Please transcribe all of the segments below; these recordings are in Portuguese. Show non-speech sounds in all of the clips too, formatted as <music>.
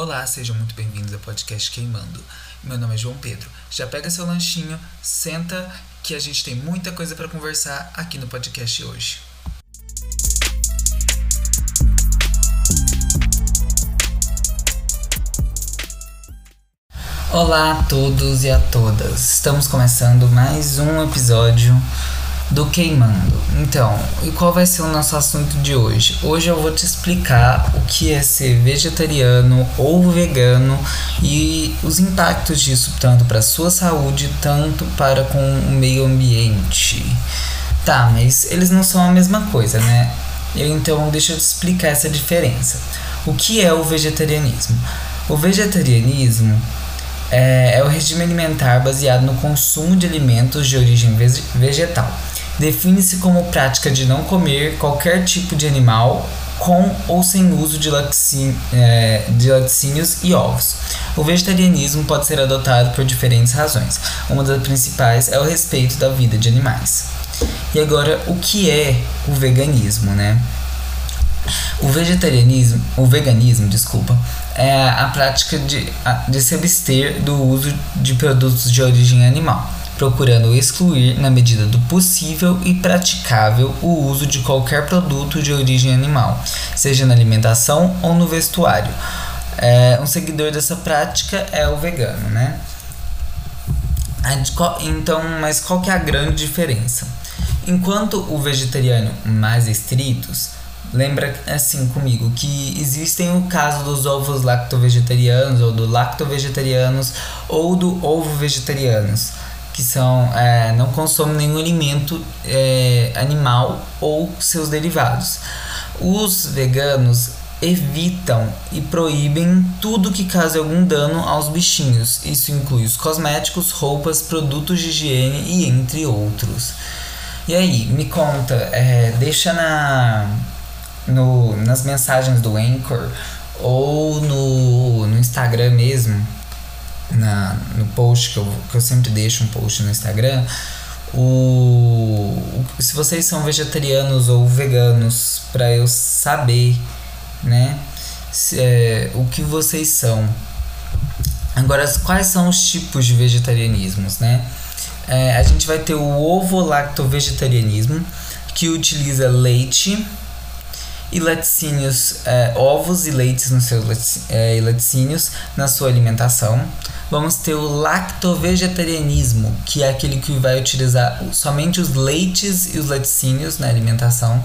Olá, sejam muito bem-vindos ao podcast Queimando. Meu nome é João Pedro. Já pega seu lanchinho, senta que a gente tem muita coisa para conversar aqui no podcast hoje. Olá a todos e a todas. Estamos começando mais um episódio do queimando. Então, e qual vai ser o nosso assunto de hoje? Hoje eu vou te explicar o que é ser vegetariano ou vegano e os impactos disso tanto para a sua saúde, tanto para com o meio ambiente. Tá, mas eles não são a mesma coisa, né? Eu, então, deixa eu te explicar essa diferença. O que é o vegetarianismo? O vegetarianismo é, é, o regime alimentar baseado no consumo de alimentos de origem vegetal define-se como prática de não comer qualquer tipo de animal com ou sem uso de, é, de laticínios e ovos. O vegetarianismo pode ser adotado por diferentes razões. Uma das principais é o respeito da vida de animais. E agora, o que é o veganismo, né? O vegetarianismo, o veganismo, desculpa, é a prática de, de se abster do uso de produtos de origem animal procurando excluir, na medida do possível e praticável, o uso de qualquer produto de origem animal, seja na alimentação ou no vestuário. É, um seguidor dessa prática é o vegano, né? Então, mas qual que é a grande diferença? Enquanto o vegetariano mais estritos, lembra assim comigo que existem o caso dos ovos lacto-vegetarianos ou do lacto-vegetarianos ou do ovo-vegetarianos que são é, não consomem nenhum alimento é, animal ou seus derivados. Os veganos evitam e proíbem tudo que cause algum dano aos bichinhos. Isso inclui os cosméticos, roupas, produtos de higiene e entre outros. E aí, me conta, é, deixa na, no, nas mensagens do Anchor ou no, no Instagram mesmo na, no post que eu, que eu sempre deixo um post no Instagram, o, se vocês são vegetarianos ou veganos, para eu saber, né, se, é, o que vocês são. Agora, quais são os tipos de vegetarianismos, né? É, a gente vai ter o ovo-lacto-vegetarianismo, que utiliza leite e laticínios, é, ovos e leites nos seus é, laticínios na sua alimentação. Vamos ter o lactovegetarianismo, que é aquele que vai utilizar somente os leites e os laticínios na alimentação.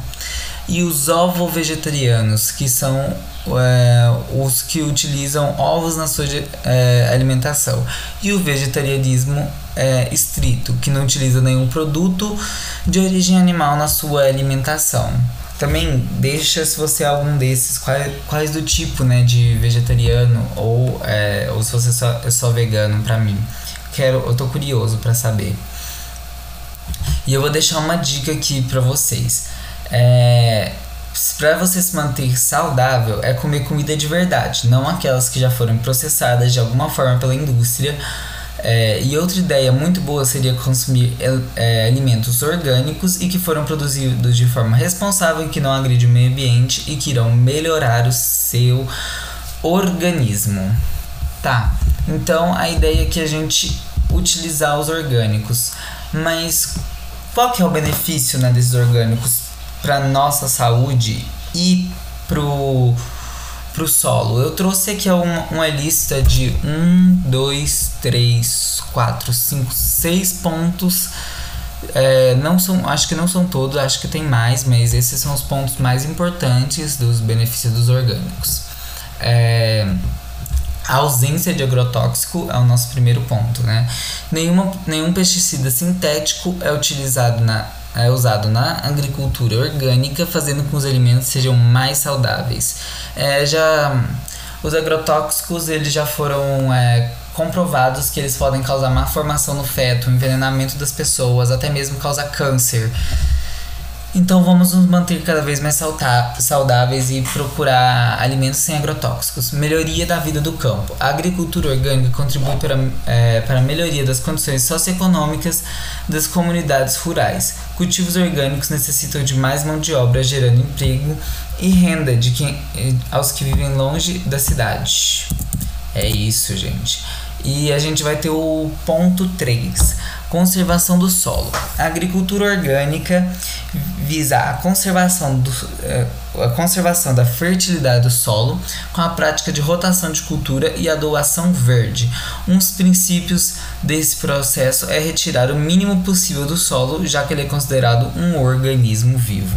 E os ovo-vegetarianos, que são é, os que utilizam ovos na sua é, alimentação. E o vegetarianismo é, estrito, que não utiliza nenhum produto de origem animal na sua alimentação. Também deixa se você é algum desses, quais, quais do tipo né, de vegetariano ou, é, ou se você só, é só vegano para mim. Quero, eu tô curioso para saber. E eu vou deixar uma dica aqui para vocês. É, para você se manter saudável é comer comida de verdade, não aquelas que já foram processadas de alguma forma pela indústria é, e outra ideia muito boa seria consumir é, alimentos orgânicos e que foram produzidos de forma responsável, que não agride o meio ambiente e que irão melhorar o seu organismo. Tá, então a ideia é que a gente utilizar os orgânicos, mas qual que é o benefício né, desses orgânicos para nossa saúde e pro pro solo. Eu trouxe aqui uma, uma lista de 1, 2, 3, 4, 5, 6 pontos. É, não são, acho que não são todos, acho que tem mais, mas esses são os pontos mais importantes dos benefícios dos orgânicos. É, a ausência de agrotóxico é o nosso primeiro ponto, né? Nenhuma, nenhum pesticida sintético é utilizado na é usado na agricultura orgânica, fazendo com que os alimentos sejam mais saudáveis. É, já os agrotóxicos eles já foram é, comprovados que eles podem causar má formação no feto, envenenamento das pessoas, até mesmo causar câncer. Então vamos nos manter cada vez mais saudáveis e procurar alimentos sem agrotóxicos. Melhoria da vida do campo. A agricultura orgânica contribui para, é, para a melhoria das condições socioeconômicas das comunidades rurais. Cultivos orgânicos necessitam de mais mão de obra, gerando emprego e renda de quem, aos que vivem longe da cidade. É isso, gente. E a gente vai ter o ponto 3, conservação do solo. A agricultura orgânica visa a conservação, do, eh, a conservação da fertilidade do solo com a prática de rotação de cultura e a doação verde. Um dos princípios desse processo é retirar o mínimo possível do solo, já que ele é considerado um organismo vivo.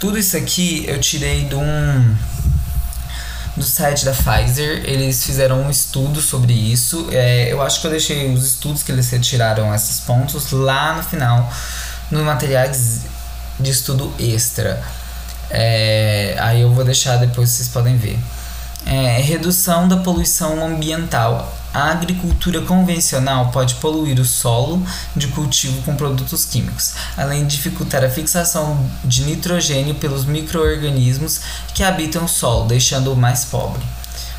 Tudo isso aqui eu tirei de um do site da Pfizer. Eles fizeram um estudo sobre isso. É, eu acho que eu deixei os estudos que eles retiraram esses pontos lá no final, nos materiais de estudo extra. É, aí eu vou deixar depois vocês podem ver. É, redução da poluição ambiental a agricultura convencional pode poluir o solo de cultivo com produtos químicos, além de dificultar a fixação de nitrogênio pelos microorganismos que habitam o solo, deixando-o mais pobre.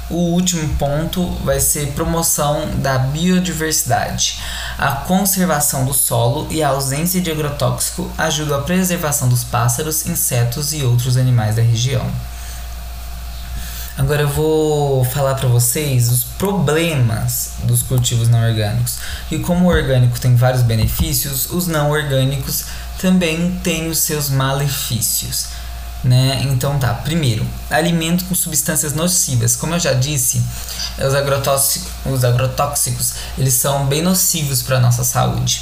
O último ponto vai ser promoção da biodiversidade. A conservação do solo e a ausência de agrotóxico ajudam a preservação dos pássaros, insetos e outros animais da região. Agora eu vou falar para vocês os problemas dos cultivos não orgânicos. E como o orgânico tem vários benefícios, os não orgânicos também têm os seus malefícios. Né? Então tá, primeiro, alimento com substâncias nocivas. Como eu já disse, os agrotóxicos, os agrotóxicos eles são bem nocivos para a nossa saúde.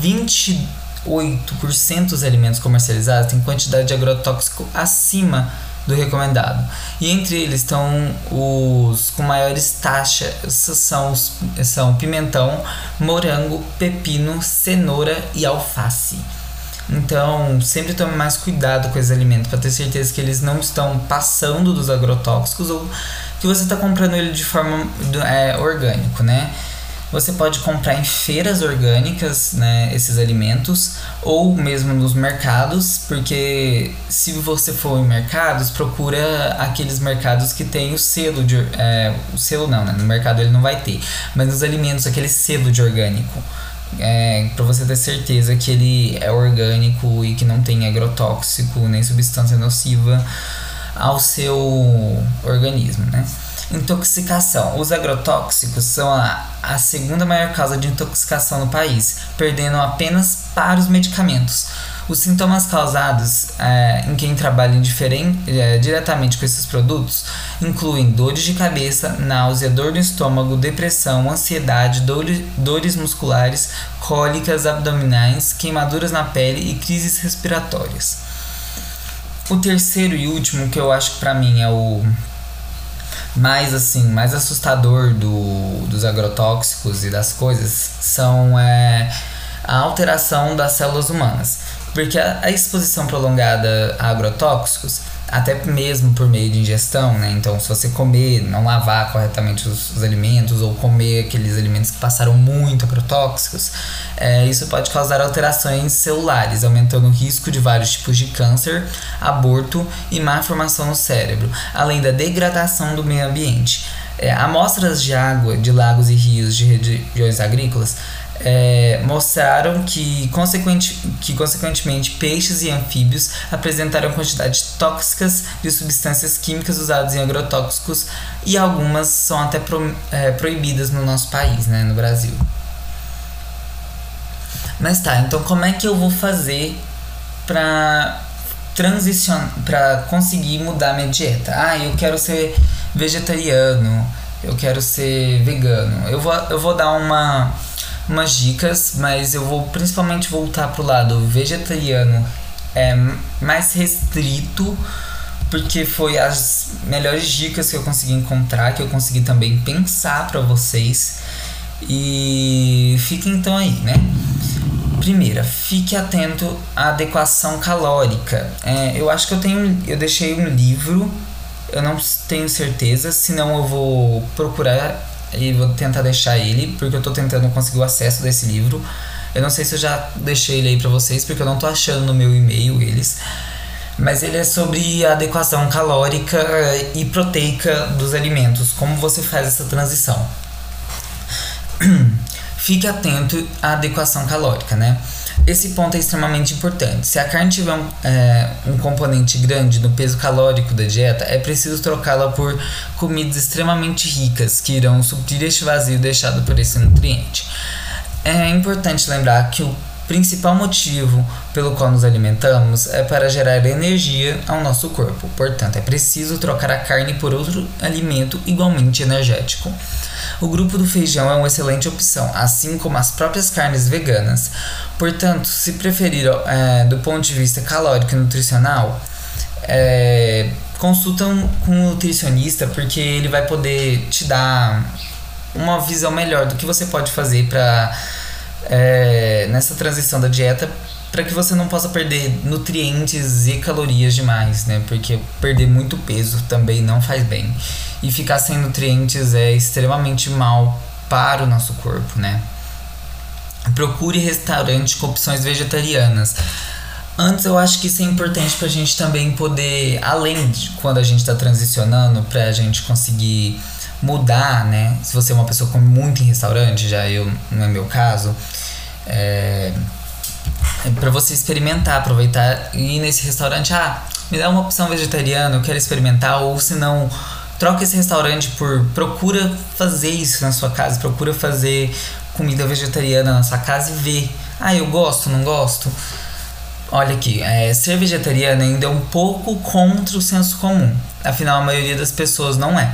28% dos alimentos comercializados têm quantidade de agrotóxico acima do recomendado. E entre eles estão os com maiores taxas são, os, são pimentão, morango, pepino, cenoura e alface. Então, sempre tome mais cuidado com esses alimentos para ter certeza que eles não estão passando dos agrotóxicos ou que você está comprando ele de forma é, orgânico, né? Você pode comprar em feiras orgânicas, né, esses alimentos, ou mesmo nos mercados, porque se você for em mercados, procura aqueles mercados que tem o selo de. É, o selo não, né? No mercado ele não vai ter, mas nos alimentos, aquele selo de orgânico. É, para você ter certeza que ele é orgânico e que não tem agrotóxico nem substância nociva ao seu organismo, né? Intoxicação. Os agrotóxicos são a, a segunda maior causa de intoxicação no país, perdendo apenas para os medicamentos. Os sintomas causados é, em quem trabalha é, diretamente com esses produtos incluem dores de cabeça, náusea, dor no estômago, depressão, ansiedade, dores, dores musculares, cólicas abdominais, queimaduras na pele e crises respiratórias. O terceiro e último, que eu acho que para mim é o mais assim, mais assustador do, dos agrotóxicos e das coisas são é, a alteração das células humanas. Porque a, a exposição prolongada a agrotóxicos até mesmo por meio de ingestão, né? Então, se você comer, não lavar corretamente os, os alimentos ou comer aqueles alimentos que passaram muito agrotóxicos, é, isso pode causar alterações celulares, aumentando o risco de vários tipos de câncer, aborto e má formação no cérebro, além da degradação do meio ambiente. É, amostras de água de lagos e rios de regiões agrícolas é, mostraram que, consequente, que, consequentemente, peixes e anfíbios apresentaram quantidades tóxicas de substâncias químicas usadas em agrotóxicos e algumas são até pro, é, proibidas no nosso país, né, no Brasil. Mas tá, então como é que eu vou fazer para transicionar, para conseguir mudar minha dieta? Ah, eu quero ser vegetariano, eu quero ser vegano. Eu vou, eu vou dar uma umas dicas, mas eu vou principalmente voltar pro lado vegetariano é mais restrito, porque foi as melhores dicas que eu consegui encontrar, que eu consegui também pensar para vocês. E fiquem então aí, né? Primeira, fique atento à adequação calórica. É, eu acho que eu tenho, eu deixei um livro, eu não tenho certeza, senão eu vou procurar e vou tentar deixar ele, porque eu tô tentando conseguir o acesso desse livro. Eu não sei se eu já deixei ele aí pra vocês, porque eu não tô achando no meu e-mail eles. Mas ele é sobre a adequação calórica e proteica dos alimentos, como você faz essa transição. <clears throat> Fique atento à adequação calórica, né? Esse ponto é extremamente importante. Se a carne tiver um, é, um componente grande no peso calórico da dieta, é preciso trocá-la por comidas extremamente ricas que irão suprir este vazio deixado por esse nutriente. É importante lembrar que o principal motivo pelo qual nos alimentamos é para gerar energia ao nosso corpo. Portanto, é preciso trocar a carne por outro alimento igualmente energético. O grupo do feijão é uma excelente opção, assim como as próprias carnes veganas. Portanto, se preferir é, do ponto de vista calórico e nutricional, é, consulta com um nutricionista porque ele vai poder te dar uma visão melhor do que você pode fazer para é, nessa transição da dieta para que você não possa perder nutrientes e calorias demais, né? Porque perder muito peso também não faz bem. E ficar sem nutrientes é extremamente mal para o nosso corpo, né? Procure restaurante com opções vegetarianas. Antes eu acho que isso é importante para a gente também poder, além de quando a gente está transicionando, para a gente conseguir mudar, né? Se você é uma pessoa que come muito em restaurante, já eu não é meu caso, é, é para você experimentar, aproveitar e ir nesse restaurante, ah, me dá uma opção vegetariana, eu quero experimentar, ou se não, troca esse restaurante por procura fazer isso na sua casa, procura fazer comida vegetariana na sua casa e vê, ah, eu gosto, não gosto. Olha aqui, é, ser vegetariano ainda é um pouco contra o senso comum. Afinal, a maioria das pessoas não é.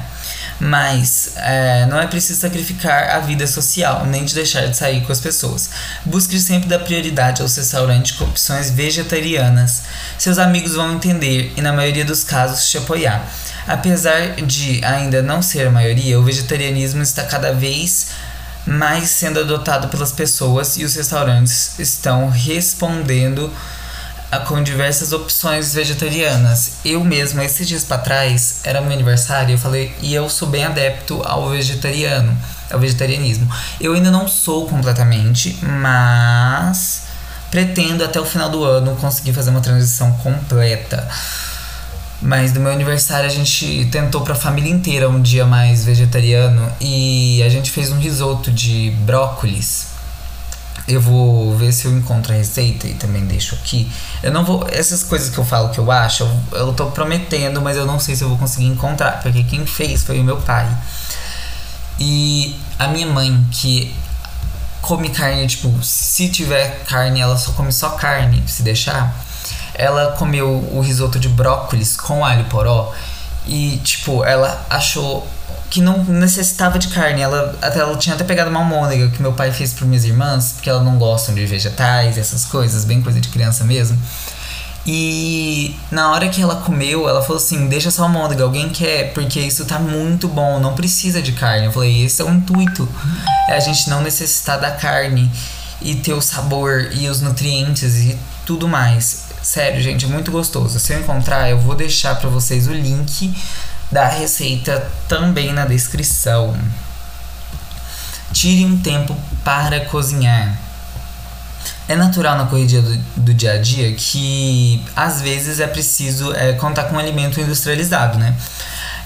Mas é, não é preciso sacrificar a vida social, nem de deixar de sair com as pessoas. Busque sempre dar prioridade aos restaurantes com opções vegetarianas. Seus amigos vão entender e, na maioria dos casos, te apoiar. Apesar de ainda não ser a maioria, o vegetarianismo está cada vez mais sendo adotado pelas pessoas e os restaurantes estão respondendo com diversas opções vegetarianas. Eu mesmo, esses dias para trás, era meu aniversário, eu falei, e eu sou bem adepto ao vegetariano, ao vegetarianismo. Eu ainda não sou completamente, mas pretendo até o final do ano conseguir fazer uma transição completa. Mas no meu aniversário a gente tentou para a família inteira um dia mais vegetariano e a gente fez um risoto de brócolis eu vou ver se eu encontro a receita e também deixo aqui. Eu não vou. Essas coisas que eu falo que eu acho, eu, eu tô prometendo, mas eu não sei se eu vou conseguir encontrar. Porque quem fez foi o meu pai. E a minha mãe, que come carne, tipo, se tiver carne, ela só come só carne, se deixar. Ela comeu o risoto de brócolis com alho poró. E, tipo, ela achou que não necessitava de carne. Ela até ela tinha até pegado uma almôndega que meu pai fez para minhas irmãs, porque elas não gostam de vegetais, essas coisas, bem coisa de criança mesmo. E na hora que ela comeu, ela falou assim: Deixa essa almôndega, alguém quer, porque isso tá muito bom, não precisa de carne. Eu falei: Esse é o intuito, é a gente não necessitar da carne e ter o sabor e os nutrientes e tudo mais. Sério, gente, é muito gostoso. Se eu encontrar, eu vou deixar para vocês o link da receita também na descrição. Tire um tempo para cozinhar. É natural na corrida do, do dia a dia que às vezes é preciso é, contar com um alimento industrializado, né?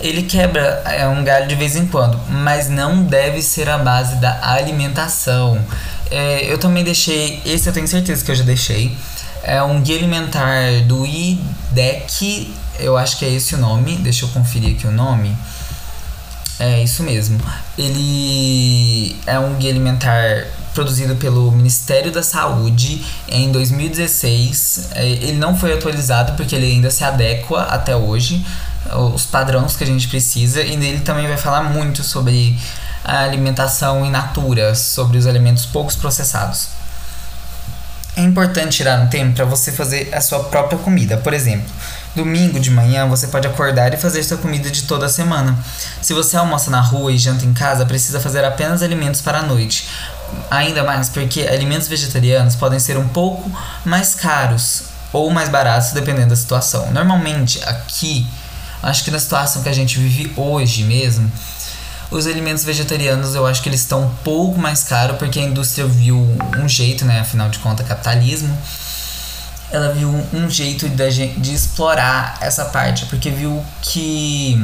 Ele quebra é, um galho de vez em quando, mas não deve ser a base da alimentação. É, eu também deixei, esse eu tenho certeza que eu já deixei. É um guia alimentar do IDEC eu acho que é esse o nome, deixa eu conferir aqui o nome. É isso mesmo. Ele é um guia alimentar produzido pelo Ministério da Saúde em 2016. É, ele não foi atualizado porque ele ainda se adequa até hoje os padrões que a gente precisa e nele também vai falar muito sobre a alimentação in natura, sobre os alimentos poucos processados. É importante tirar um tempo para você fazer a sua própria comida. Por exemplo, Domingo de manhã você pode acordar e fazer sua comida de toda a semana. Se você almoça na rua e janta em casa, precisa fazer apenas alimentos para a noite. Ainda mais porque alimentos vegetarianos podem ser um pouco mais caros ou mais baratos dependendo da situação. Normalmente aqui, acho que na situação que a gente vive hoje mesmo, Os alimentos vegetarianos eu acho que eles estão um pouco mais caros porque a indústria viu um jeito, né? Afinal de contas, capitalismo. Ela viu um jeito de, de explorar essa parte, porque viu que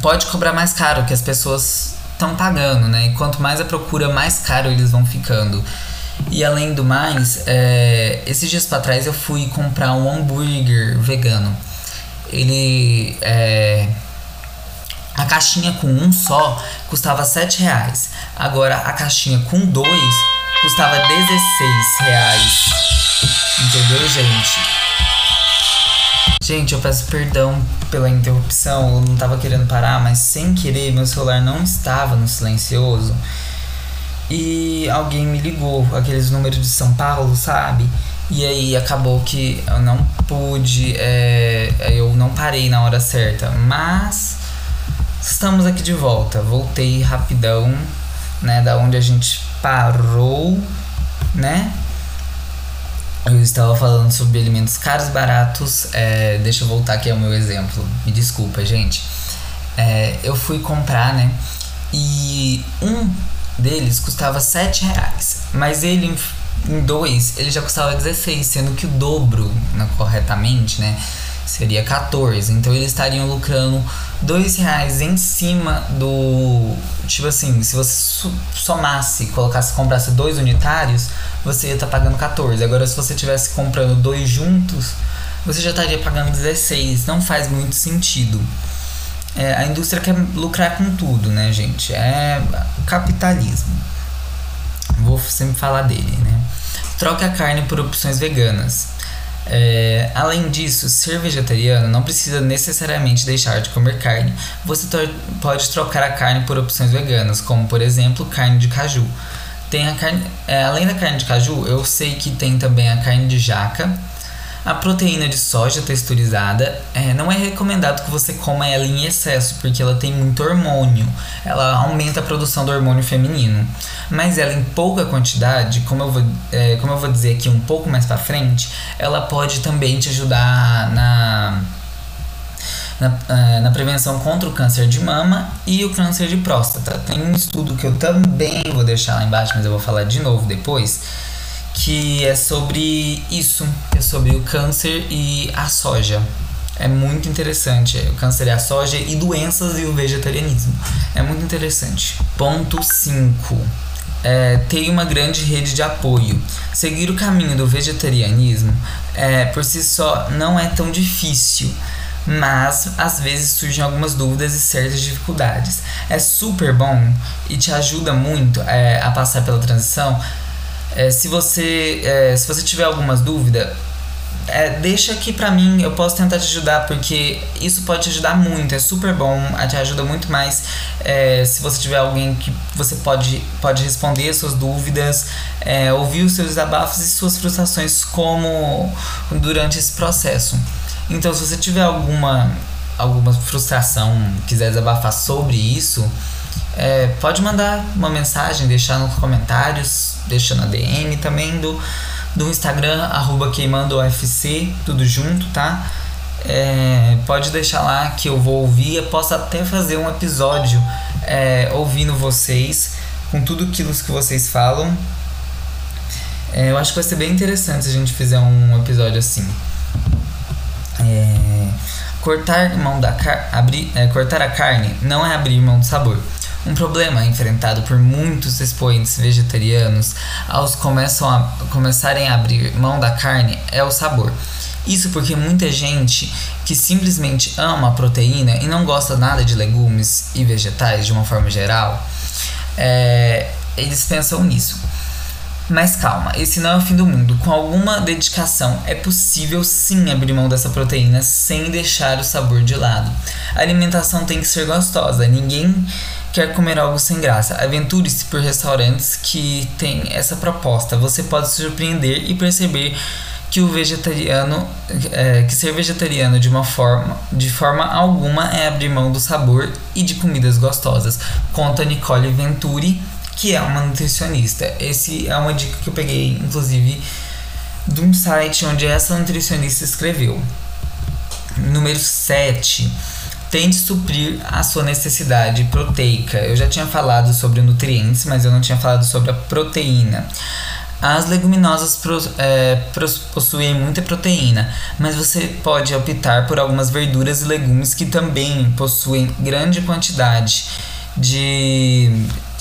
pode cobrar mais caro, que as pessoas estão pagando, né? E quanto mais a procura, mais caro eles vão ficando. E além do mais, é, esses dias para trás eu fui comprar um hambúrguer vegano. Ele é, a caixinha com um só custava 7 reais. Agora a caixinha com dois custava 16 reais. Entendeu, gente? Gente, eu peço perdão pela interrupção, eu não tava querendo parar, mas sem querer meu celular não estava no silencioso. E alguém me ligou, aqueles números de São Paulo, sabe? E aí acabou que eu não pude, é, eu não parei na hora certa. Mas estamos aqui de volta. Voltei rapidão, né? Da onde a gente parou, né? Eu estava falando sobre alimentos caros baratos. É, deixa eu voltar aqui ao meu exemplo. Me desculpa, gente. É, eu fui comprar, né? E um deles custava 7 reais. Mas ele em dois ele já custava 16, sendo que o dobro, né, corretamente, né? Seria 14. Então eles estariam lucrando 2 reais em cima do. Tipo assim, se você somasse, colocasse, comprasse dois unitários, você ia estar tá pagando 14. Agora, se você estivesse comprando dois juntos, você já estaria pagando 16. Não faz muito sentido. É, a indústria quer lucrar com tudo, né, gente? É capitalismo. Vou sempre falar dele, né? Troque a carne por opções veganas. É, além disso, ser vegetariano não precisa necessariamente deixar de comer carne. Você pode trocar a carne por opções veganas, como por exemplo carne de caju. Tem a carne, é, além da carne de caju, eu sei que tem também a carne de jaca a proteína de soja texturizada é, não é recomendado que você coma ela em excesso, porque ela tem muito hormônio. Ela aumenta a produção do hormônio feminino. Mas ela em pouca quantidade, como eu vou, é, como eu vou dizer aqui um pouco mais para frente, ela pode também te ajudar na, na, é, na, prevenção contra o câncer de mama e o câncer de próstata. Tem um estudo que eu também vou deixar lá embaixo, mas eu vou falar de novo depois que é sobre isso, é sobre o câncer e a soja. É muito interessante. O câncer e a soja e doenças e o vegetarianismo. É muito interessante. Ponto 5. É, uma grande rede de apoio. Seguir o caminho do vegetarianismo é, por si só não é tão difícil, mas às vezes surgem algumas dúvidas e certas dificuldades. É super bom e te ajuda muito é, a passar pela transição é, se você é, se você tiver algumas dúvidas, é, deixa aqui pra mim, eu posso tentar te ajudar, porque isso pode te ajudar muito, é super bom, te ajuda muito mais é, se você tiver alguém que você pode, pode responder suas dúvidas, é, ouvir os seus desabafos e suas frustrações como durante esse processo. Então, se você tiver alguma, alguma frustração, quiser desabafar sobre isso, é, pode mandar uma mensagem, deixar nos comentários, deixa na DM também do, do Instagram, arroba queimandoufc, tudo junto, tá? É, pode deixar lá que eu vou ouvir. Eu posso até fazer um episódio é, ouvindo vocês, com tudo aquilo que vocês falam. É, eu acho que vai ser bem interessante se a gente fizer um episódio assim. É, cortar mão da car abrir, é, cortar a carne não é abrir mão do sabor. Um problema enfrentado por muitos expoentes vegetarianos aos começam a, começarem a abrir mão da carne é o sabor. Isso porque muita gente que simplesmente ama a proteína e não gosta nada de legumes e vegetais de uma forma geral, é, eles pensam nisso. Mas calma, esse não é o fim do mundo. Com alguma dedicação, é possível sim abrir mão dessa proteína sem deixar o sabor de lado. A alimentação tem que ser gostosa. Ninguém quer comer algo sem graça, aventure-se por restaurantes que têm essa proposta. Você pode se surpreender e perceber que o vegetariano é, que ser vegetariano de uma forma de forma alguma é abrir mão do sabor e de comidas gostosas. Conta Nicole Venturi que é uma nutricionista. Esse é uma dica que eu peguei inclusive de um site onde essa nutricionista escreveu. Número 7 tente suprir a sua necessidade proteica. Eu já tinha falado sobre nutrientes, mas eu não tinha falado sobre a proteína. As leguminosas é, possuem muita proteína, mas você pode optar por algumas verduras e legumes que também possuem grande quantidade de,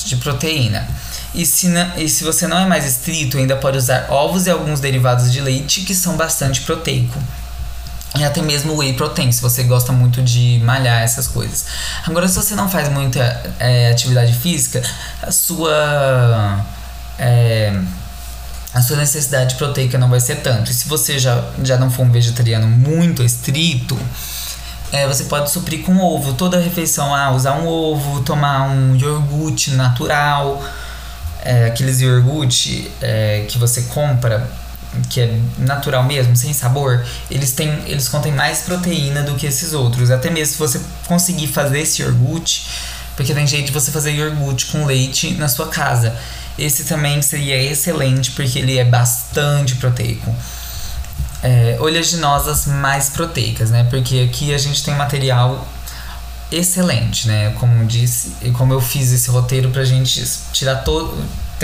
de proteína. E se, e se você não é mais estrito, ainda pode usar ovos e alguns derivados de leite que são bastante proteico. E até mesmo whey protein, se você gosta muito de malhar essas coisas. Agora, se você não faz muita é, atividade física, a sua. É, a sua necessidade proteica não vai ser tanto. E se você já, já não for um vegetariano muito estrito, é, você pode suprir com ovo. Toda refeição, ah, usar um ovo, tomar um iogurte natural, é, aqueles iogurte é, que você compra, que é natural mesmo, sem sabor, eles têm, eles contêm mais proteína do que esses outros. Até mesmo se você conseguir fazer esse iogurte, porque tem jeito de você fazer iogurte com leite na sua casa. Esse também seria excelente porque ele é bastante proteico. É, oleaginosas mais proteicas, né? Porque aqui a gente tem material excelente, né? Como disse, e como eu fiz esse roteiro pra gente tirar todo,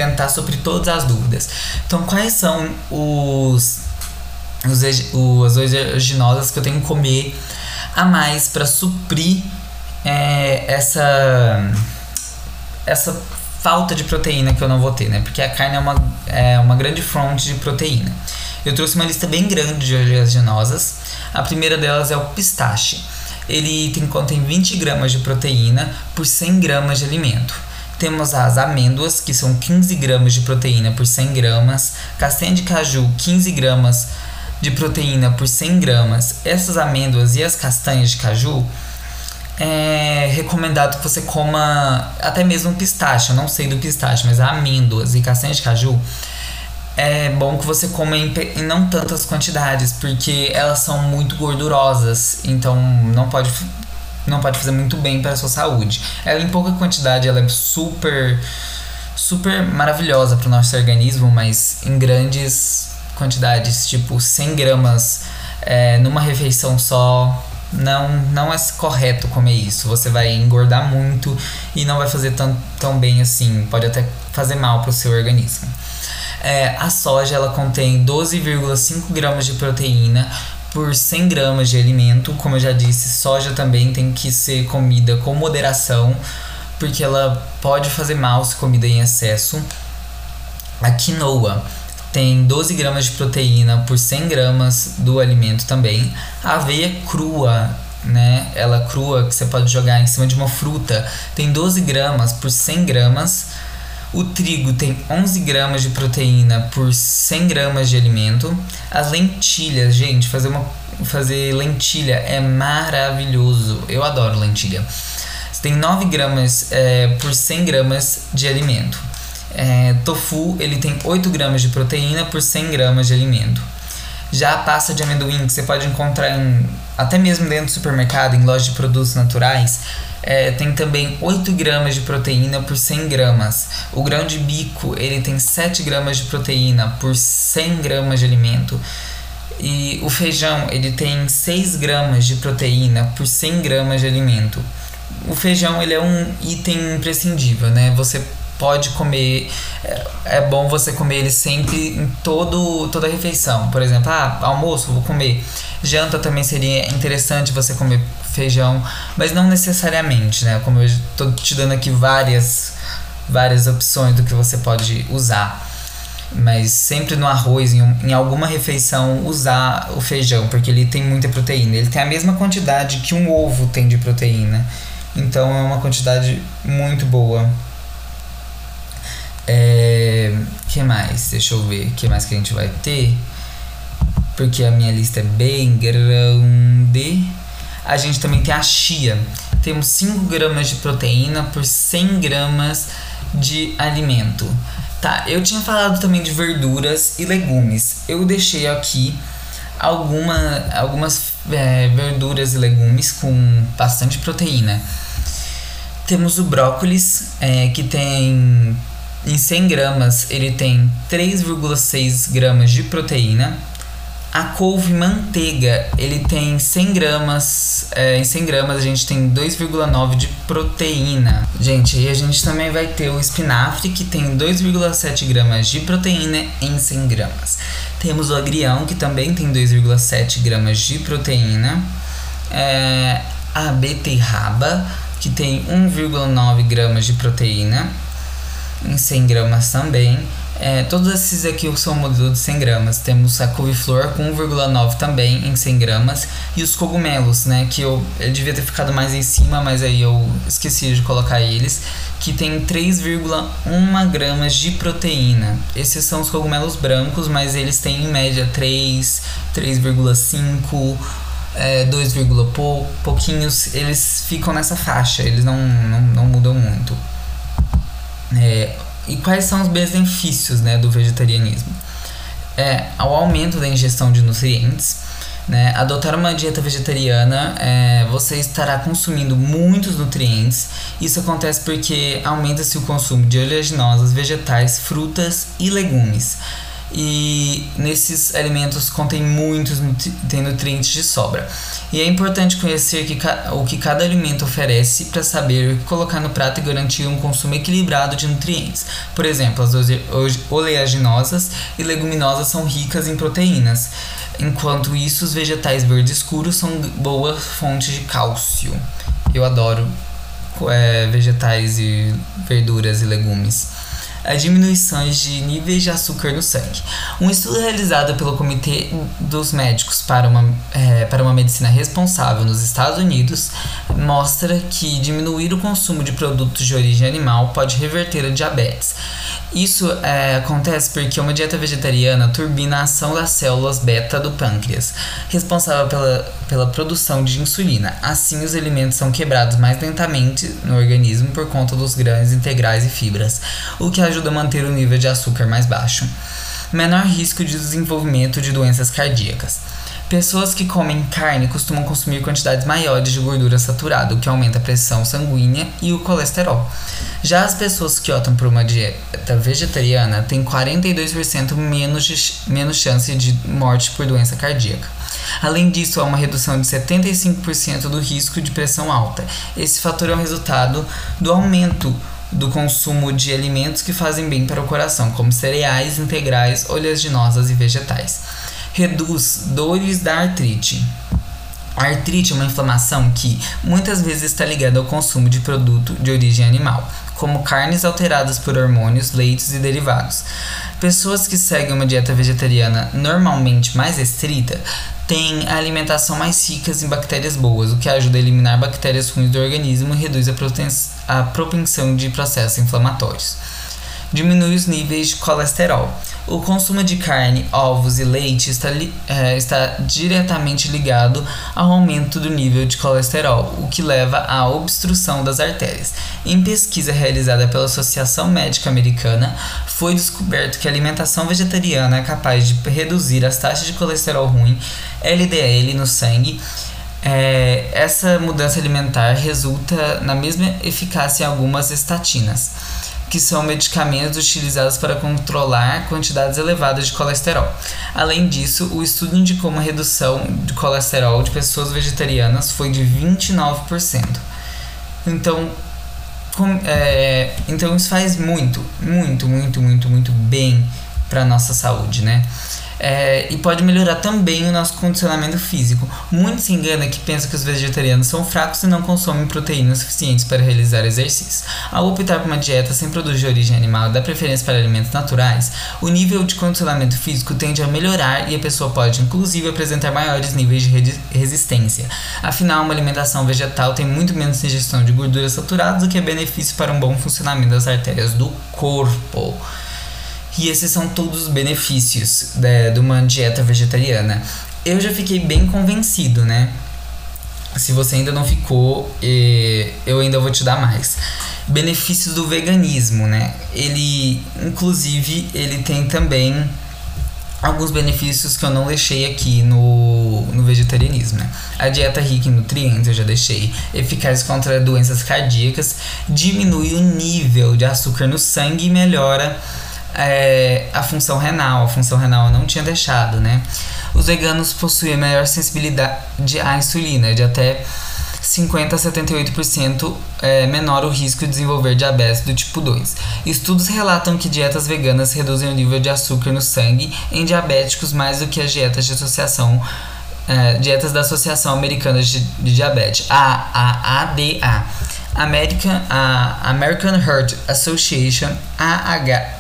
tentar suprir todas as dúvidas. Então, quais são os os, os oleaginosas que eu tenho que comer a mais para suprir é, essa essa falta de proteína que eu não vou ter, né? Porque a carne é uma, é uma grande fonte de proteína. Eu trouxe uma lista bem grande de oleaginosas. A primeira delas é o pistache. Ele tem, contém 20 gramas de proteína por 100 gramas de alimento. Temos as amêndoas, que são 15 gramas de proteína por 100 gramas. Castanha de caju, 15 gramas de proteína por 100 gramas. Essas amêndoas e as castanhas de caju é recomendado que você coma até mesmo pistache. Eu não sei do pistache, mas amêndoas e castanha de caju é bom que você coma em, em, não tantas quantidades, porque elas são muito gordurosas, então não pode não pode fazer muito bem para a sua saúde. Ela em pouca quantidade ela é super super maravilhosa para o nosso organismo, mas em grandes quantidades, tipo 100 gramas é, numa refeição só, não, não é correto comer isso. Você vai engordar muito e não vai fazer tão, tão bem assim. Pode até fazer mal para o seu organismo. É, a soja ela contém 12,5 gramas de proteína por 100 gramas de alimento. Como eu já disse, soja também tem que ser comida com moderação, porque ela pode fazer mal se comida em excesso. A quinoa tem 12 gramas de proteína por 100 gramas do alimento também. A aveia crua, né? Ela crua, que você pode jogar em cima de uma fruta, tem 12 gramas por 100 gramas. O trigo tem 11 gramas de proteína por 100 gramas de alimento. As lentilhas, gente, fazer, uma, fazer lentilha é maravilhoso. Eu adoro lentilha. Tem 9 gramas é, por 100 gramas de alimento. É, tofu ele tem 8 gramas de proteína por 100 gramas de alimento. Já a pasta de amendoim, que você pode encontrar em, até mesmo dentro do supermercado, em lojas de produtos naturais, é, tem também 8 gramas de proteína por 100 gramas. O grão de bico ele tem 7 gramas de proteína por 100 gramas de alimento. E o feijão ele tem 6 gramas de proteína por 100 gramas de alimento. O feijão ele é um item imprescindível, né? Você pode comer. É, é, bom você comer ele sempre em todo, toda refeição. Por exemplo, ah, almoço, vou comer. Janta também seria interessante você comer feijão, mas não necessariamente, né? Como eu estou te dando aqui várias, várias opções do que você pode usar. Mas sempre no arroz, em, em alguma refeição, usar o feijão, porque ele tem muita proteína. Ele tem a mesma quantidade que um ovo tem de proteína. Então é uma quantidade muito boa. É, que mais? Deixa eu ver. que mais que a gente vai ter? Porque a minha lista é bem grande. A gente também tem a chia. Temos 5 gramas de proteína por 100 gramas de alimento. Tá, eu tinha falado também de verduras e legumes. Eu deixei aqui alguma, algumas é, verduras e legumes com bastante proteína. Temos o brócolis, é, que tem em 100 gramas ele tem 3,6 gramas de proteína. A couve manteiga, ele tem 100 gramas, é, em 100 gramas a gente tem 2,9 de proteína. Gente, aí a gente também vai ter o espinafre, que tem 2,7 gramas de proteína em 100 gramas. Temos o agrião, que também tem 2,7 gramas de proteína. É, a beterraba, que tem 1,9 gramas de proteína em 100 gramas também. É, todos esses aqui são modelos de 100 gramas. Temos a couve-flor com 1,9 também em 100 gramas. E os cogumelos, né? Que eu, eu devia ter ficado mais em cima, mas aí eu esqueci de colocar eles. Que tem 3,1 gramas de proteína. Esses são os cogumelos brancos, mas eles têm em média 3, 3,5 é, 2, pou, pouquinhos, eles ficam nessa faixa, eles não, não, não mudam muito. É, e quais são os benefícios né, do vegetarianismo? É, ao aumento da ingestão de nutrientes, né, adotar uma dieta vegetariana, é, você estará consumindo muitos nutrientes. Isso acontece porque aumenta-se o consumo de oleaginosas, vegetais, frutas e legumes e nesses alimentos contém muitos tem nutrientes de sobra. E é importante conhecer que, o que cada alimento oferece para saber o que colocar no prato e garantir um consumo equilibrado de nutrientes. Por exemplo, as oleaginosas e leguminosas são ricas em proteínas, enquanto isso os vegetais verdes escuros são boas fontes de cálcio. Eu adoro é, vegetais e verduras e legumes a diminuições de níveis de açúcar no sangue. Um estudo realizado pelo Comitê dos Médicos para uma, é, para uma Medicina Responsável nos Estados Unidos mostra que diminuir o consumo de produtos de origem animal pode reverter a diabetes. Isso é, acontece porque uma dieta vegetariana turbina a ação das células beta do pâncreas, responsável pela, pela produção de insulina. Assim, os alimentos são quebrados mais lentamente no organismo por conta dos grãos integrais e fibras, o que ajuda a manter o nível de açúcar mais baixo. Menor risco de desenvolvimento de doenças cardíacas. Pessoas que comem carne costumam consumir quantidades maiores de gordura saturada, o que aumenta a pressão sanguínea e o colesterol. Já as pessoas que optam por uma dieta vegetariana têm 42% menos, de, menos chance de morte por doença cardíaca. Além disso, há uma redução de 75% do risco de pressão alta. Esse fator é o resultado do aumento do consumo de alimentos que fazem bem para o coração, como cereais integrais, oleaginosas e vegetais reduz dores da artrite. A artrite é uma inflamação que muitas vezes está ligada ao consumo de produto de origem animal, como carnes alteradas por hormônios, leites e derivados. Pessoas que seguem uma dieta vegetariana normalmente mais estrita têm a alimentação mais rica em bactérias boas, o que ajuda a eliminar bactérias ruins do organismo e reduz a propensão de processos inflamatórios diminui os níveis de colesterol. O consumo de carne, ovos e leite está, é, está diretamente ligado ao aumento do nível de colesterol, o que leva à obstrução das artérias. Em pesquisa realizada pela Associação Médica Americana, foi descoberto que a alimentação vegetariana é capaz de reduzir as taxas de colesterol ruim, LDL, no sangue é, essa mudança alimentar resulta na mesma eficácia em algumas estatinas que são medicamentos utilizados para controlar quantidades elevadas de colesterol. Além disso, o estudo indicou uma redução de colesterol de pessoas vegetarianas foi de 29%. Então, com, é, então isso faz muito, muito, muito, muito, muito bem para nossa saúde, né? É, e pode melhorar também o nosso condicionamento físico. Muitos se enganam que pensam que os vegetarianos são fracos e não consomem proteínas suficientes para realizar exercícios. Ao optar por uma dieta sem produtos de origem animal dar preferência para alimentos naturais, o nível de condicionamento físico tende a melhorar e a pessoa pode, inclusive, apresentar maiores níveis de resistência. Afinal, uma alimentação vegetal tem muito menos ingestão de gorduras saturadas, o que é benefício para um bom funcionamento das artérias do corpo. E esses são todos os benefícios de, de uma dieta vegetariana. Eu já fiquei bem convencido, né? Se você ainda não ficou, eu ainda vou te dar mais. Benefícios do veganismo, né? Ele, inclusive, ele tem também alguns benefícios que eu não deixei aqui no, no vegetarianismo, né? A dieta rica em nutrientes eu já deixei, eficaz contra doenças cardíacas, diminui o nível de açúcar no sangue e melhora é, a função renal. A função renal não tinha deixado, né? os veganos possuem maior sensibilidade à insulina, de até 50 a 78% é, menor o risco de desenvolver diabetes do tipo 2. Estudos relatam que dietas veganas reduzem o nível de açúcar no sangue em diabéticos mais do que as dietas de associação é, dietas da Associação Americana de, de Diabetes, a, a ADA. American, a American Heart Association, AHA,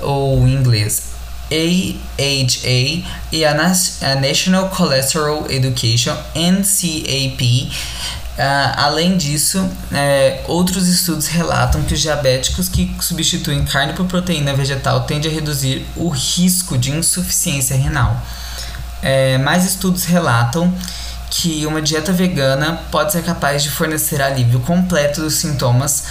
ou em inglês AHA, e a, a National Cholesterol Education, NCAP. Uh, além disso, é, outros estudos relatam que os diabéticos que substituem carne por proteína vegetal tendem a reduzir o risco de insuficiência renal. É, mais estudos relatam que uma dieta vegana pode ser capaz de fornecer alívio completo dos sintomas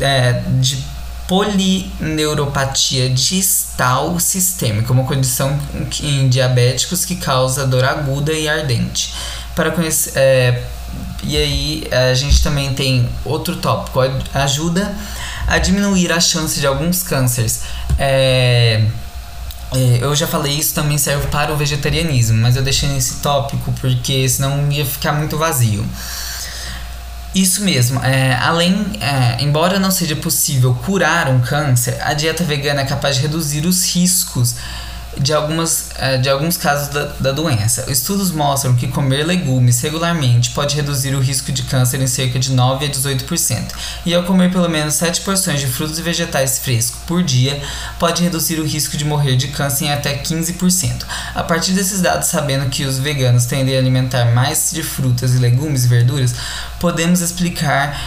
é, de polineuropatia distal sistêmica, uma condição em diabéticos que causa dor aguda e ardente. Para conhecer, é, e aí a gente também tem outro tópico, ajuda a diminuir a chance de alguns cânceres. É, é, eu já falei isso também serve para o vegetarianismo, mas eu deixei nesse tópico porque senão ia ficar muito vazio. Isso mesmo, é, além, é, embora não seja possível curar um câncer, a dieta vegana é capaz de reduzir os riscos de, algumas, eh, de alguns casos da, da doença. Estudos mostram que comer legumes regularmente pode reduzir o risco de câncer em cerca de 9 a 18%, e ao comer pelo menos 7 porções de frutos e vegetais frescos por dia, pode reduzir o risco de morrer de câncer em até 15%. A partir desses dados, sabendo que os veganos tendem a alimentar mais de frutas e legumes e verduras, podemos explicar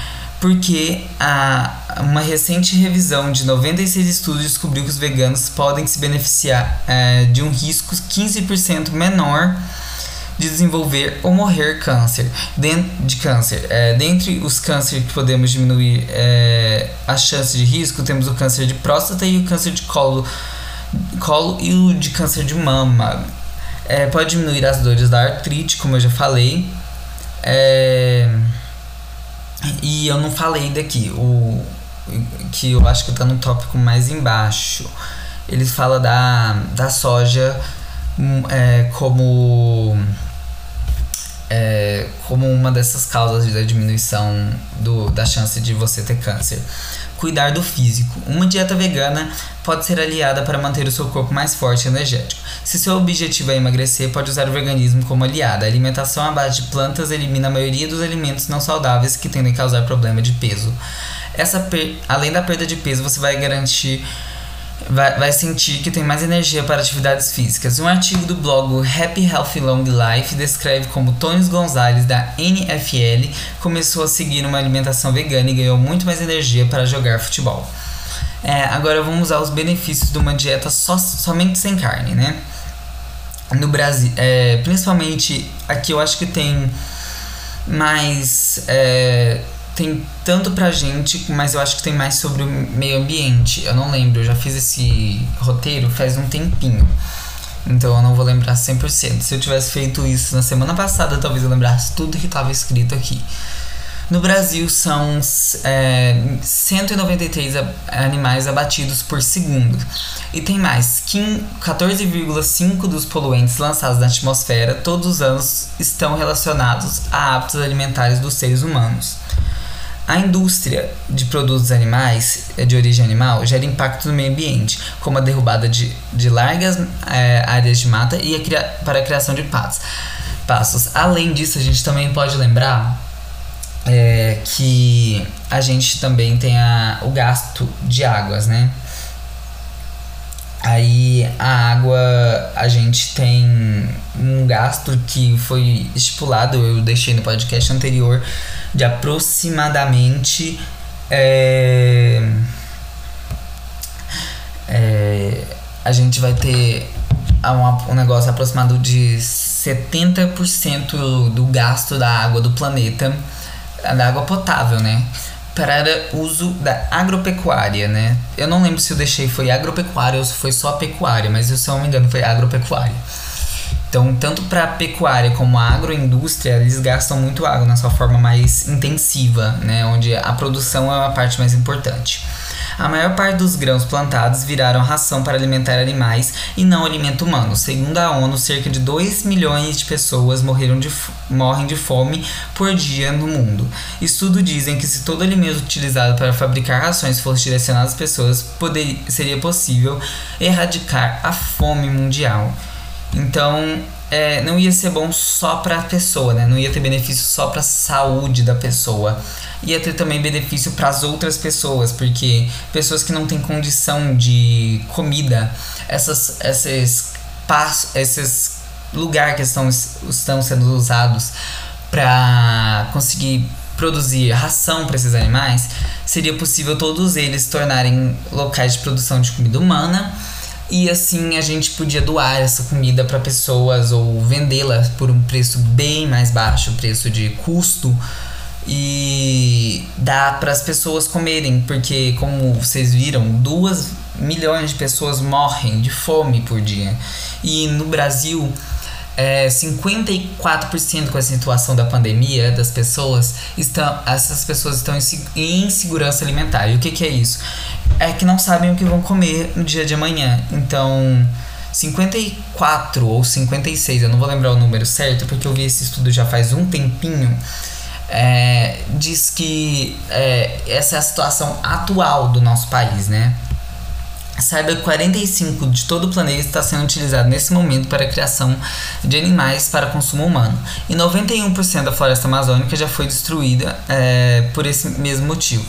porque a, uma recente revisão de 96 estudos descobriu que os veganos podem se beneficiar é, de um risco 15% menor de desenvolver ou morrer câncer, de câncer. É, dentre os cânceres que podemos diminuir é, a chance de risco, temos o câncer de próstata e o câncer de colo, colo e o de câncer de mama. É, pode diminuir as dores da artrite, como eu já falei. É, e eu não falei daqui, o que eu acho que tá no tópico mais embaixo. Ele fala da, da soja hum, é, como é, como uma dessas causas da diminuição do, da chance de você ter câncer. Cuidar do físico. Uma dieta vegana pode ser aliada para manter o seu corpo mais forte e energético. Se seu objetivo é emagrecer, pode usar o veganismo como aliada. A alimentação à base de plantas elimina a maioria dos alimentos não saudáveis que tendem a causar problema de peso. Essa além da perda de peso, você vai garantir vai, vai sentir que tem mais energia para atividades físicas. Um artigo do blog Happy Healthy Long Life descreve como Tony Gonzalez, da NFL, começou a seguir uma alimentação vegana e ganhou muito mais energia para jogar futebol. É, agora vamos usar os benefícios de uma dieta só, somente sem carne, né? No Brasil, é, principalmente aqui eu acho que tem mais. É, tem tanto pra gente, mas eu acho que tem mais sobre o meio ambiente. Eu não lembro, eu já fiz esse roteiro faz um tempinho. Então eu não vou lembrar 100%. Se eu tivesse feito isso na semana passada, talvez eu lembrasse tudo que estava escrito aqui. No Brasil são é, 193 animais abatidos por segundo. E tem mais: 14,5% dos poluentes lançados na atmosfera todos os anos estão relacionados a hábitos alimentares dos seres humanos. A indústria de produtos animais, eh, de origem animal, gera impacto no meio ambiente, como a derrubada de, de largas é, áreas de mata e a cria, para a criação de patos. passos. Além disso, a gente também pode lembrar é, que a gente também tem a, o gasto de águas, né? Aí a água, a gente tem um gasto que foi estipulado, eu deixei no podcast anterior, de aproximadamente. É, é, a gente vai ter um, um negócio aproximado de 70% do gasto da água do planeta, da água potável, né? Para uso da agropecuária, né? Eu não lembro se eu deixei foi agropecuária ou se foi só pecuária, mas se eu não me engano foi agropecuária. Então, tanto para pecuária como a agroindústria, eles gastam muito água na sua forma mais intensiva, né, onde a produção é a parte mais importante. A maior parte dos grãos plantados viraram ração para alimentar animais e não alimento humano. Segundo a ONU, cerca de 2 milhões de pessoas morreram de, morrem de fome por dia no mundo. Estudos dizem que se todo alimento utilizado para fabricar rações fosse direcionado às pessoas, poderia, seria possível erradicar a fome mundial. Então, é, não ia ser bom só para a pessoa, né? Não ia ter benefício só para a saúde da pessoa. Ia ter também benefício para as outras pessoas, porque pessoas que não têm condição de comida, essas, esses passos, esses lugares que estão, estão sendo usados para conseguir produzir ração para esses animais, seria possível todos eles tornarem locais de produção de comida humana e assim a gente podia doar essa comida para pessoas ou vendê-la por um preço bem mais baixo, preço de custo e dar para as pessoas comerem, porque como vocês viram, duas milhões de pessoas morrem de fome por dia. E no Brasil, é, 54% com a situação da pandemia das pessoas estão essas pessoas estão em insegurança alimentar. E o que, que é isso? É que não sabem o que vão comer no dia de amanhã. Então, 54 ou 56, eu não vou lembrar o número certo, porque eu vi esse estudo já faz um tempinho. É, diz que é, essa é a situação atual do nosso país, né? Saiba que 45 de todo o planeta está sendo utilizado nesse momento para a criação de animais para consumo humano. E 91% da floresta amazônica já foi destruída é, por esse mesmo motivo.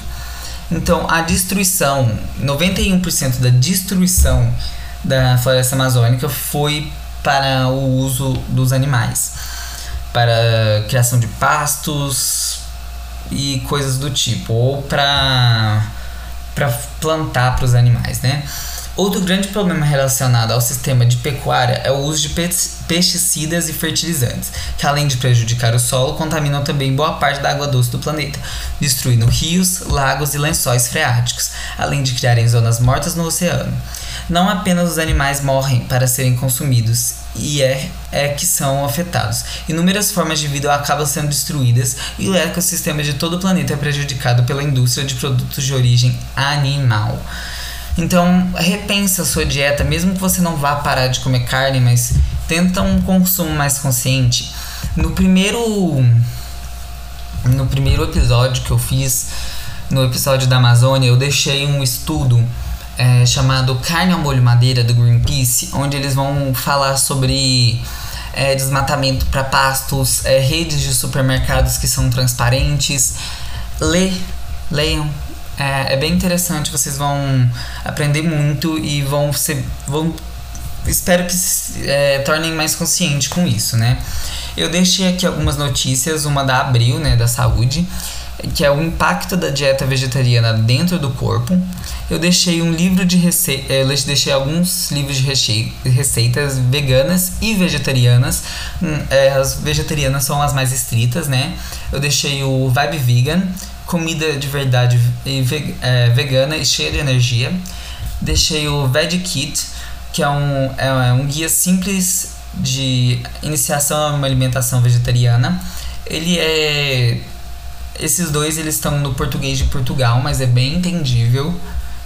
Então, a destruição, 91% da destruição da floresta amazônica foi para o uso dos animais, para criação de pastos e coisas do tipo, ou para para plantar para os animais, né? Outro grande problema relacionado ao sistema de pecuária é o uso de pesticidas e fertilizantes, que além de prejudicar o solo, contaminam também boa parte da água doce do planeta, destruindo rios, lagos e lençóis freáticos, além de criarem zonas mortas no oceano. Não apenas os animais morrem para serem consumidos, e é, é que são afetados. Inúmeras formas de vida acabam sendo destruídas e o ecossistema de todo o planeta é prejudicado pela indústria de produtos de origem animal. Então, repensa a sua dieta, mesmo que você não vá parar de comer carne, mas tenta um consumo mais consciente. No primeiro no primeiro episódio que eu fiz, no episódio da Amazônia, eu deixei um estudo é, chamado Carne ao Molho Madeira do Greenpeace, onde eles vão falar sobre é, desmatamento para pastos, é, redes de supermercados que são transparentes. Lê, leiam. É, é, bem interessante, vocês vão aprender muito e vão ser. Vão, espero que se é, tornem mais conscientes com isso, né? Eu deixei aqui algumas notícias, uma da Abril, né, da saúde, que é o impacto da dieta vegetariana dentro do corpo. Eu deixei um livro de receitas, eu deixei alguns livros de receitas veganas e vegetarianas. Hum, é, as vegetarianas são as mais estritas, né? Eu deixei o Vibe Vegan, comida de verdade e é, vegana e cheia de energia. Deixei o Veg Kit, que é um, é um guia simples de iniciação a uma alimentação vegetariana. Ele é esses dois eles estão no português de Portugal, mas é bem entendível.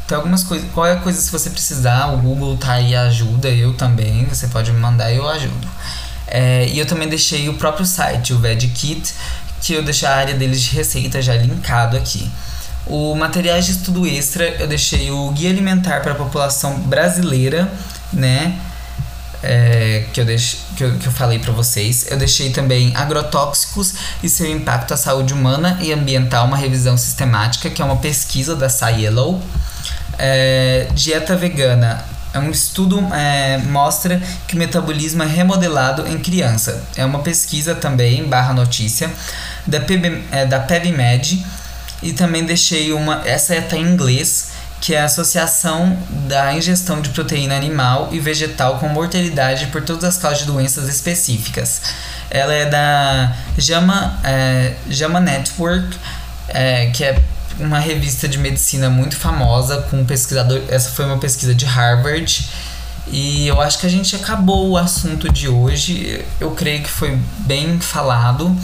Tem algumas coisas, qualquer coisa se você precisar, o Google tá aí ajuda, eu também, você pode me mandar e eu ajudo. É, e eu também deixei o próprio site, o VegKit, que eu deixei a área deles de receita já linkado aqui. O materiais de estudo extra, eu deixei o Guia Alimentar para a População Brasileira, né? É, que, eu deix, que, eu, que eu falei para vocês. Eu deixei também agrotóxicos e seu impacto à saúde humana e ambiental, uma revisão sistemática, que é uma pesquisa da Scielo. É, dieta vegana. É um estudo é, mostra que o metabolismo é remodelado em criança. É uma pesquisa também, barra notícia, da, PB, é, da PebMed. E também deixei uma. Essa é em inglês que é a associação da ingestão de proteína animal e vegetal com mortalidade por todas as causas de doenças específicas. Ela é da JAMA, é, JAMA Network, é, que é uma revista de medicina muito famosa com pesquisador. Essa foi uma pesquisa de Harvard. E eu acho que a gente acabou o assunto de hoje. Eu creio que foi bem falado.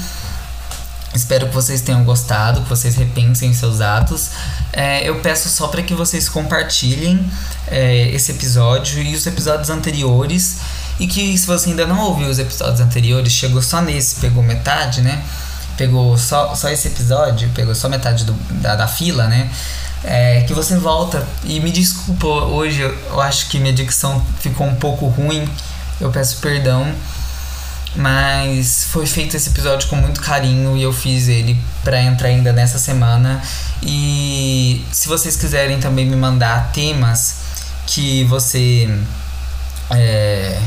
Espero que vocês tenham gostado, que vocês repensem seus atos. É, eu peço só para que vocês compartilhem é, esse episódio e os episódios anteriores. E que se você ainda não ouviu os episódios anteriores, chegou só nesse, pegou metade, né? Pegou só, só esse episódio, pegou só metade do, da, da fila, né? É, que você volta. E me desculpa, hoje eu acho que minha dicção ficou um pouco ruim. Eu peço perdão. Mas foi feito esse episódio com muito carinho e eu fiz ele para entrar ainda nessa semana. E se vocês quiserem também me mandar temas que você é,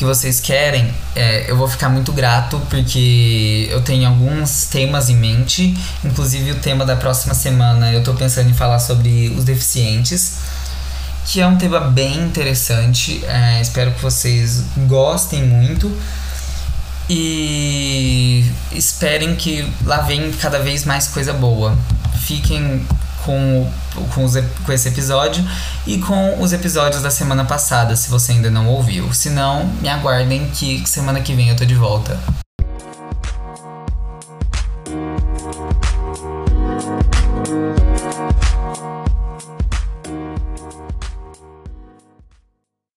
que vocês querem, é, eu vou ficar muito grato porque eu tenho alguns temas em mente, inclusive o tema da próxima semana eu tô pensando em falar sobre os deficientes, que é um tema bem interessante. É, espero que vocês gostem muito. E esperem que lá vem cada vez mais coisa boa. Fiquem com, com, os, com esse episódio e com os episódios da semana passada, se você ainda não ouviu. Se não, me aguardem que semana que vem eu tô de volta.